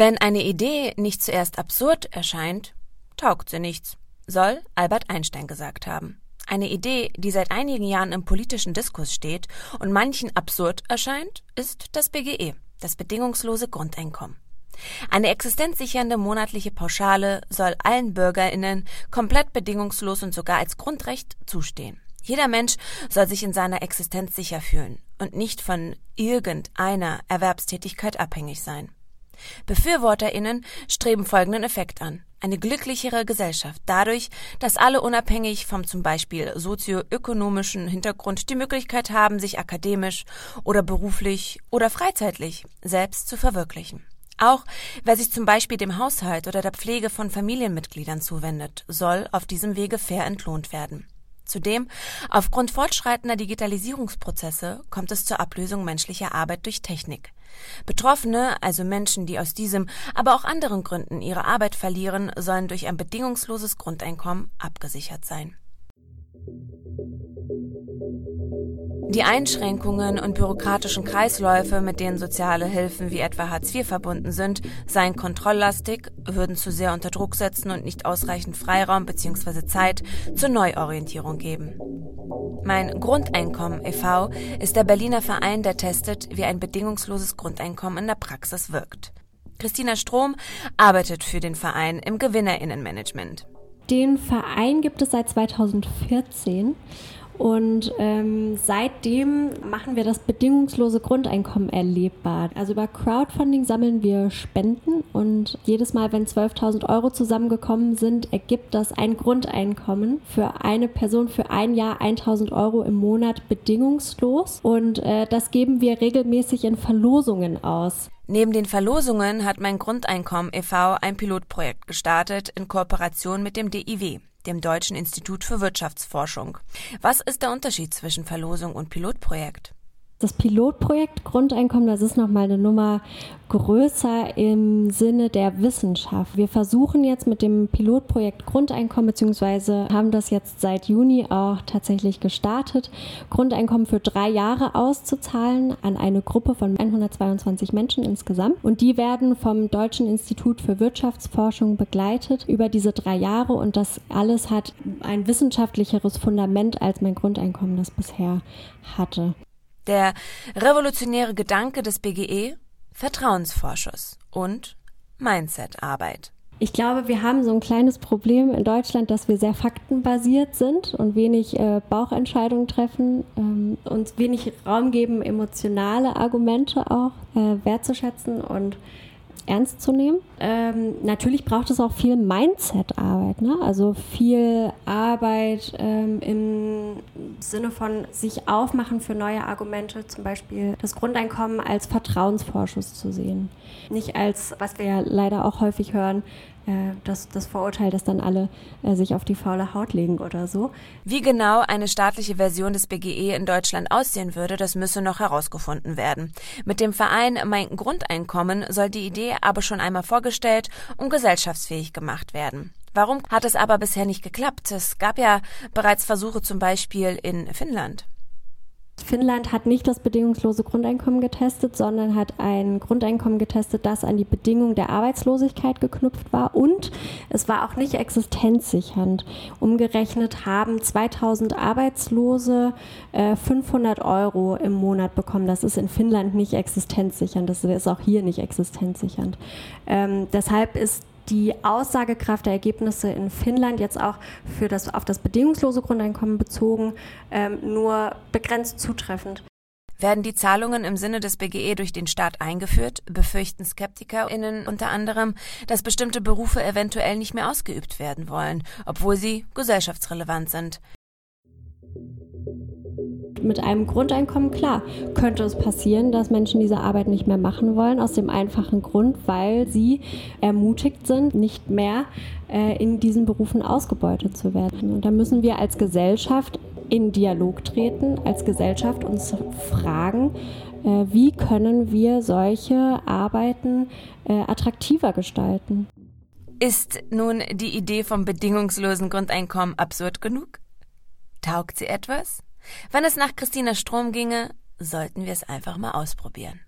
Wenn eine Idee nicht zuerst absurd erscheint, taugt sie nichts, soll Albert Einstein gesagt haben. Eine Idee, die seit einigen Jahren im politischen Diskurs steht und manchen absurd erscheint, ist das BGE, das bedingungslose Grundeinkommen. Eine existenzsichernde monatliche Pauschale soll allen Bürgerinnen komplett bedingungslos und sogar als Grundrecht zustehen. Jeder Mensch soll sich in seiner Existenz sicher fühlen und nicht von irgendeiner Erwerbstätigkeit abhängig sein. Befürworterinnen streben folgenden Effekt an. Eine glücklichere Gesellschaft dadurch, dass alle unabhängig vom zum Beispiel sozioökonomischen Hintergrund die Möglichkeit haben, sich akademisch oder beruflich oder freizeitlich selbst zu verwirklichen. Auch wer sich zum Beispiel dem Haushalt oder der Pflege von Familienmitgliedern zuwendet, soll auf diesem Wege fair entlohnt werden. Zudem, aufgrund fortschreitender Digitalisierungsprozesse kommt es zur Ablösung menschlicher Arbeit durch Technik. Betroffene, also Menschen, die aus diesem, aber auch anderen Gründen ihre Arbeit verlieren, sollen durch ein bedingungsloses Grundeinkommen abgesichert sein. Die Einschränkungen und bürokratischen Kreisläufe, mit denen soziale Hilfen wie etwa Hartz IV verbunden sind, seien kontrolllastig, würden zu sehr unter Druck setzen und nicht ausreichend Freiraum bzw. Zeit zur Neuorientierung geben. Mein Grundeinkommen e.V. ist der Berliner Verein, der testet, wie ein bedingungsloses Grundeinkommen in der Praxis wirkt. Christina Strom arbeitet für den Verein im Gewinnerinnenmanagement. Den Verein gibt es seit 2014 und ähm, seitdem machen wir das bedingungslose Grundeinkommen erlebbar. Also über Crowdfunding sammeln wir Spenden und jedes Mal, wenn 12.000 Euro zusammengekommen sind, ergibt das ein Grundeinkommen für eine Person für ein Jahr 1.000 Euro im Monat bedingungslos. Und äh, das geben wir regelmäßig in Verlosungen aus. Neben den Verlosungen hat mein Grundeinkommen e.V. ein Pilotprojekt gestartet in Kooperation mit dem DIW dem Deutschen Institut für Wirtschaftsforschung. Was ist der Unterschied zwischen Verlosung und Pilotprojekt? Das Pilotprojekt Grundeinkommen, das ist nochmal eine Nummer größer im Sinne der Wissenschaft. Wir versuchen jetzt mit dem Pilotprojekt Grundeinkommen, beziehungsweise haben das jetzt seit Juni auch tatsächlich gestartet, Grundeinkommen für drei Jahre auszuzahlen an eine Gruppe von 122 Menschen insgesamt. Und die werden vom Deutschen Institut für Wirtschaftsforschung begleitet über diese drei Jahre. Und das alles hat ein wissenschaftlicheres Fundament, als mein Grundeinkommen das bisher hatte. Der revolutionäre Gedanke des BGE, Vertrauensvorschuss und Mindsetarbeit. Ich glaube, wir haben so ein kleines Problem in Deutschland, dass wir sehr faktenbasiert sind und wenig äh, Bauchentscheidungen treffen, ähm, uns wenig Raum geben, emotionale Argumente auch äh, wertzuschätzen und ernst zu nehmen. Ähm, natürlich braucht es auch viel Mindset-Arbeit, ne? also viel Arbeit ähm, im Sinne von sich aufmachen für neue Argumente, zum Beispiel das Grundeinkommen als Vertrauensvorschuss zu sehen. Nicht als, was wir ja leider auch häufig hören, äh, das, das Vorurteil, dass dann alle äh, sich auf die faule Haut legen oder so. Wie genau eine staatliche Version des BGE in Deutschland aussehen würde, das müsse noch herausgefunden werden. Mit dem Verein Mein Grundeinkommen soll die Idee aber schon einmal vorgestellt und gesellschaftsfähig gemacht werden. Warum hat es aber bisher nicht geklappt? Es gab ja bereits Versuche zum Beispiel in Finnland. Finnland hat nicht das bedingungslose Grundeinkommen getestet, sondern hat ein Grundeinkommen getestet, das an die Bedingung der Arbeitslosigkeit geknüpft war und es war auch nicht existenzsichernd. Umgerechnet haben 2000 Arbeitslose äh, 500 Euro im Monat bekommen. Das ist in Finnland nicht existenzsichernd, das ist auch hier nicht existenzsichernd. Ähm, deshalb ist die Aussagekraft der Ergebnisse in Finnland jetzt auch für das, auf das bedingungslose Grundeinkommen bezogen ähm, nur begrenzt zutreffend. Werden die Zahlungen im Sinne des BGE durch den Staat eingeführt, befürchten SkeptikerInnen unter anderem, dass bestimmte Berufe eventuell nicht mehr ausgeübt werden wollen, obwohl sie gesellschaftsrelevant sind mit einem Grundeinkommen, klar, könnte es passieren, dass Menschen diese Arbeit nicht mehr machen wollen, aus dem einfachen Grund, weil sie ermutigt sind, nicht mehr äh, in diesen Berufen ausgebeutet zu werden. Und da müssen wir als Gesellschaft in Dialog treten, als Gesellschaft uns fragen, äh, wie können wir solche Arbeiten äh, attraktiver gestalten. Ist nun die Idee vom bedingungslosen Grundeinkommen absurd genug? Taugt sie etwas? Wenn es nach Christina Strom ginge, sollten wir es einfach mal ausprobieren.